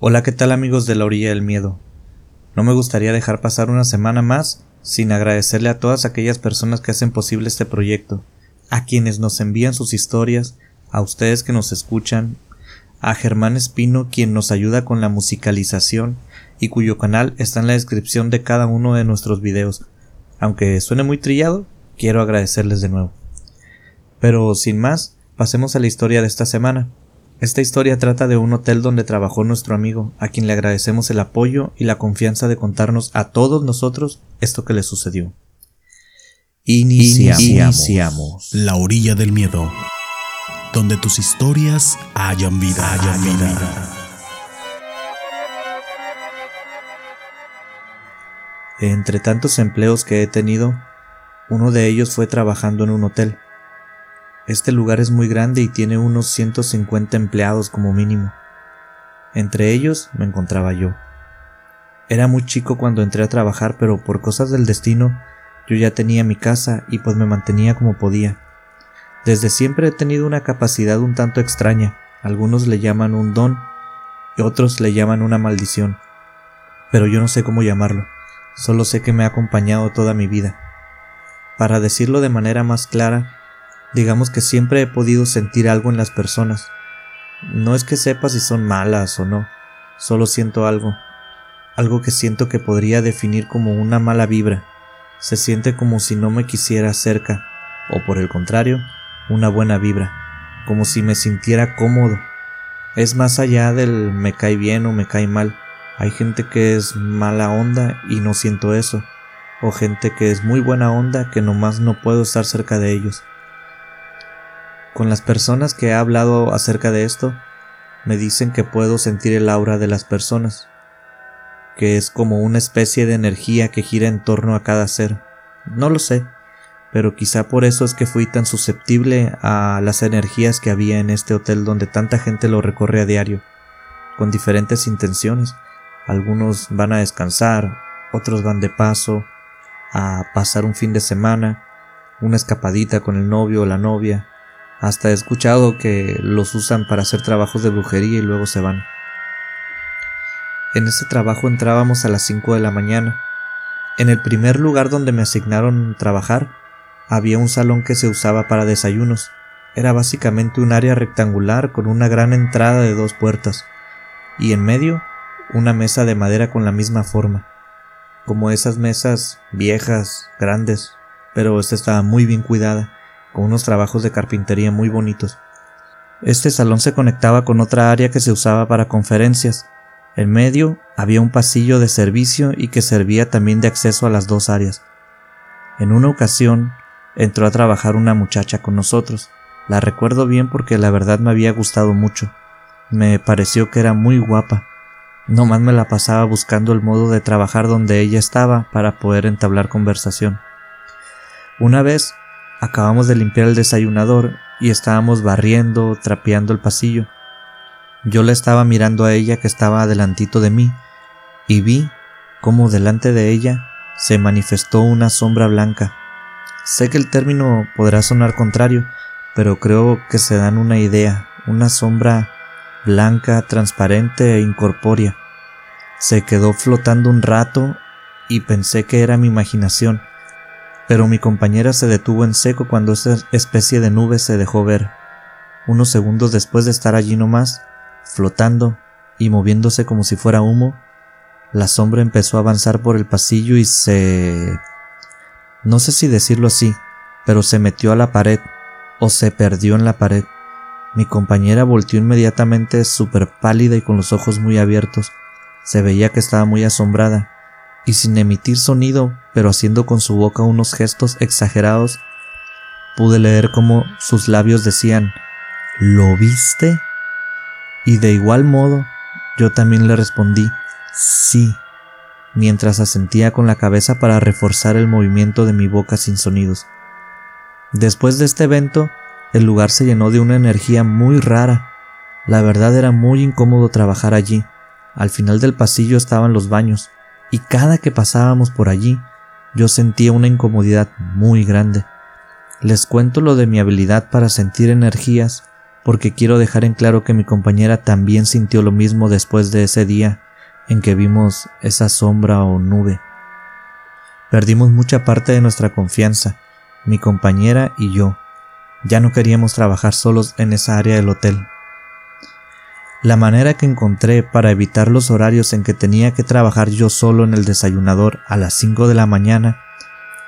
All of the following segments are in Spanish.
Hola, ¿qué tal amigos de la orilla del miedo? No me gustaría dejar pasar una semana más sin agradecerle a todas aquellas personas que hacen posible este proyecto, a quienes nos envían sus historias, a ustedes que nos escuchan, a Germán Espino quien nos ayuda con la musicalización y cuyo canal está en la descripción de cada uno de nuestros videos. Aunque suene muy trillado, quiero agradecerles de nuevo. Pero sin más, pasemos a la historia de esta semana. Esta historia trata de un hotel donde trabajó nuestro amigo, a quien le agradecemos el apoyo y la confianza de contarnos a todos nosotros esto que le sucedió. Iniciamos. La orilla del miedo, donde tus historias hayan vida. Hayan vida. Entre tantos empleos que he tenido, uno de ellos fue trabajando en un hotel. Este lugar es muy grande y tiene unos 150 empleados como mínimo. Entre ellos me encontraba yo. Era muy chico cuando entré a trabajar, pero por cosas del destino yo ya tenía mi casa y pues me mantenía como podía. Desde siempre he tenido una capacidad un tanto extraña. Algunos le llaman un don y otros le llaman una maldición. Pero yo no sé cómo llamarlo. Solo sé que me ha acompañado toda mi vida. Para decirlo de manera más clara, Digamos que siempre he podido sentir algo en las personas. No es que sepa si son malas o no, solo siento algo. Algo que siento que podría definir como una mala vibra. Se siente como si no me quisiera cerca, o por el contrario, una buena vibra, como si me sintiera cómodo. Es más allá del me cae bien o me cae mal. Hay gente que es mala onda y no siento eso, o gente que es muy buena onda que nomás no puedo estar cerca de ellos. Con las personas que he hablado acerca de esto, me dicen que puedo sentir el aura de las personas, que es como una especie de energía que gira en torno a cada ser. No lo sé, pero quizá por eso es que fui tan susceptible a las energías que había en este hotel donde tanta gente lo recorre a diario, con diferentes intenciones. Algunos van a descansar, otros van de paso, a pasar un fin de semana, una escapadita con el novio o la novia, hasta he escuchado que los usan para hacer trabajos de brujería y luego se van. En ese trabajo entrábamos a las 5 de la mañana. En el primer lugar donde me asignaron trabajar, había un salón que se usaba para desayunos. Era básicamente un área rectangular con una gran entrada de dos puertas, y en medio una mesa de madera con la misma forma, como esas mesas viejas, grandes, pero esta estaba muy bien cuidada con unos trabajos de carpintería muy bonitos. Este salón se conectaba con otra área que se usaba para conferencias. En medio había un pasillo de servicio y que servía también de acceso a las dos áreas. En una ocasión entró a trabajar una muchacha con nosotros. La recuerdo bien porque la verdad me había gustado mucho. Me pareció que era muy guapa. No más me la pasaba buscando el modo de trabajar donde ella estaba para poder entablar conversación. Una vez Acabamos de limpiar el desayunador y estábamos barriendo, trapeando el pasillo. Yo la estaba mirando a ella que estaba adelantito de mí y vi cómo delante de ella se manifestó una sombra blanca. Sé que el término podrá sonar contrario, pero creo que se dan una idea, una sombra blanca, transparente e incorpórea. Se quedó flotando un rato y pensé que era mi imaginación, pero mi compañera se detuvo en seco cuando esa especie de nube se dejó ver. Unos segundos después de estar allí nomás, flotando y moviéndose como si fuera humo, la sombra empezó a avanzar por el pasillo y se... no sé si decirlo así, pero se metió a la pared o se perdió en la pared. Mi compañera volteó inmediatamente súper pálida y con los ojos muy abiertos. Se veía que estaba muy asombrada y sin emitir sonido, pero haciendo con su boca unos gestos exagerados, pude leer cómo sus labios decían ¿Lo viste? Y de igual modo, yo también le respondí sí, mientras asentía con la cabeza para reforzar el movimiento de mi boca sin sonidos. Después de este evento, el lugar se llenó de una energía muy rara. La verdad era muy incómodo trabajar allí. Al final del pasillo estaban los baños, y cada que pasábamos por allí yo sentía una incomodidad muy grande. Les cuento lo de mi habilidad para sentir energías porque quiero dejar en claro que mi compañera también sintió lo mismo después de ese día en que vimos esa sombra o nube. Perdimos mucha parte de nuestra confianza, mi compañera y yo. Ya no queríamos trabajar solos en esa área del hotel. La manera que encontré para evitar los horarios en que tenía que trabajar yo solo en el desayunador a las 5 de la mañana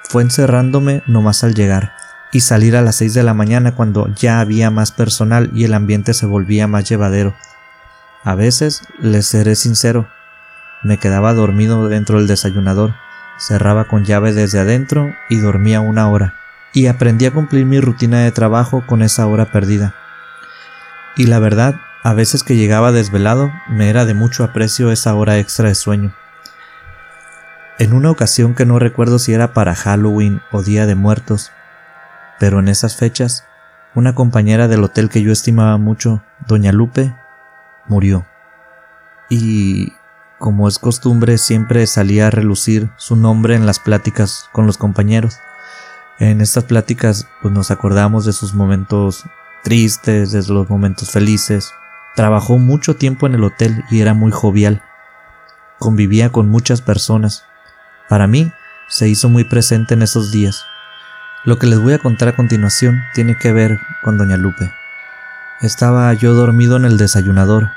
fue encerrándome nomás al llegar y salir a las 6 de la mañana cuando ya había más personal y el ambiente se volvía más llevadero. A veces, les seré sincero, me quedaba dormido dentro del desayunador, cerraba con llave desde adentro y dormía una hora, y aprendí a cumplir mi rutina de trabajo con esa hora perdida. Y la verdad, a veces que llegaba desvelado, me era de mucho aprecio esa hora extra de sueño. En una ocasión que no recuerdo si era para Halloween o Día de Muertos, pero en esas fechas, una compañera del hotel que yo estimaba mucho, doña Lupe, murió. Y, como es costumbre, siempre salía a relucir su nombre en las pláticas con los compañeros. En estas pláticas pues nos acordamos de sus momentos tristes, de los momentos felices, Trabajó mucho tiempo en el hotel y era muy jovial. Convivía con muchas personas. Para mí, se hizo muy presente en esos días. Lo que les voy a contar a continuación tiene que ver con Doña Lupe. Estaba yo dormido en el desayunador.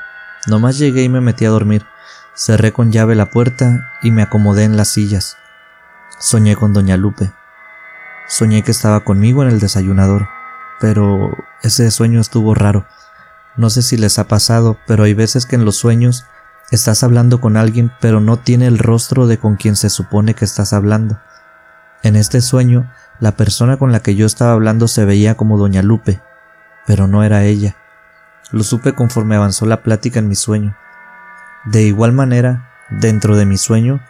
Nomás llegué y me metí a dormir. Cerré con llave la puerta y me acomodé en las sillas. Soñé con Doña Lupe. Soñé que estaba conmigo en el desayunador, pero ese sueño estuvo raro. No sé si les ha pasado, pero hay veces que en los sueños estás hablando con alguien pero no tiene el rostro de con quien se supone que estás hablando. En este sueño, la persona con la que yo estaba hablando se veía como doña Lupe, pero no era ella. Lo supe conforme avanzó la plática en mi sueño. De igual manera, dentro de mi sueño,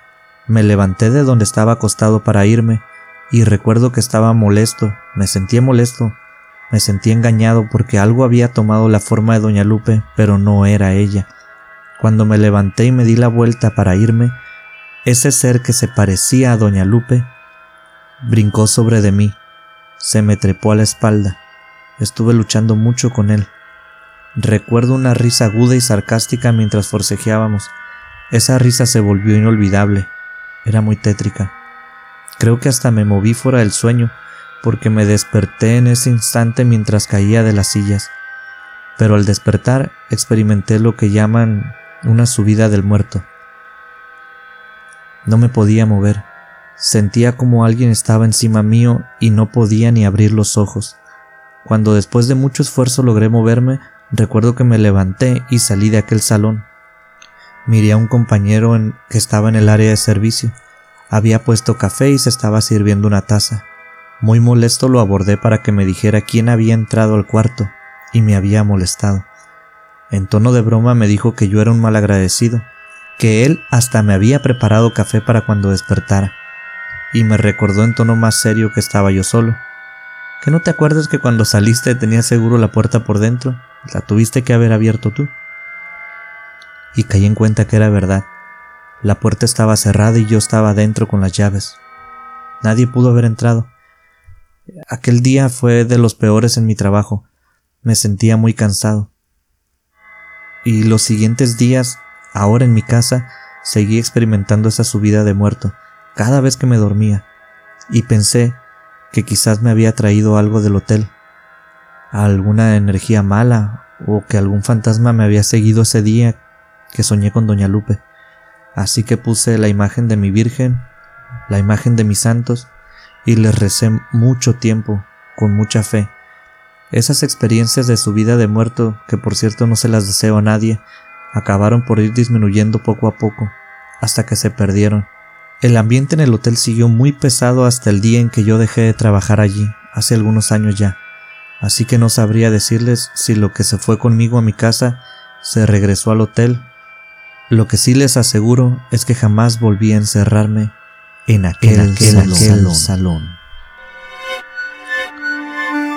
me levanté de donde estaba acostado para irme, y recuerdo que estaba molesto, me sentía molesto, me sentí engañado porque algo había tomado la forma de doña Lupe, pero no era ella. Cuando me levanté y me di la vuelta para irme, ese ser que se parecía a doña Lupe brincó sobre de mí, se me trepó a la espalda. Estuve luchando mucho con él. Recuerdo una risa aguda y sarcástica mientras forcejeábamos. Esa risa se volvió inolvidable. Era muy tétrica. Creo que hasta me moví fuera del sueño porque me desperté en ese instante mientras caía de las sillas. Pero al despertar experimenté lo que llaman una subida del muerto. No me podía mover. Sentía como alguien estaba encima mío y no podía ni abrir los ojos. Cuando después de mucho esfuerzo logré moverme, recuerdo que me levanté y salí de aquel salón. Miré a un compañero que estaba en el área de servicio. Había puesto café y se estaba sirviendo una taza. Muy molesto lo abordé para que me dijera quién había entrado al cuarto y me había molestado. En tono de broma me dijo que yo era un mal agradecido, que él hasta me había preparado café para cuando despertara, y me recordó en tono más serio que estaba yo solo. ¿Que no te acuerdas que cuando saliste tenías seguro la puerta por dentro? La tuviste que haber abierto tú. Y caí en cuenta que era verdad. La puerta estaba cerrada y yo estaba dentro con las llaves. Nadie pudo haber entrado. Aquel día fue de los peores en mi trabajo. Me sentía muy cansado. Y los siguientes días, ahora en mi casa, seguí experimentando esa subida de muerto, cada vez que me dormía, y pensé que quizás me había traído algo del hotel, alguna energía mala, o que algún fantasma me había seguido ese día que soñé con Doña Lupe. Así que puse la imagen de mi Virgen, la imagen de mis santos, y les recé mucho tiempo, con mucha fe. Esas experiencias de su vida de muerto, que por cierto no se las deseo a nadie, acabaron por ir disminuyendo poco a poco, hasta que se perdieron. El ambiente en el hotel siguió muy pesado hasta el día en que yo dejé de trabajar allí, hace algunos años ya, así que no sabría decirles si lo que se fue conmigo a mi casa se regresó al hotel. Lo que sí les aseguro es que jamás volví a encerrarme en aquel, salón.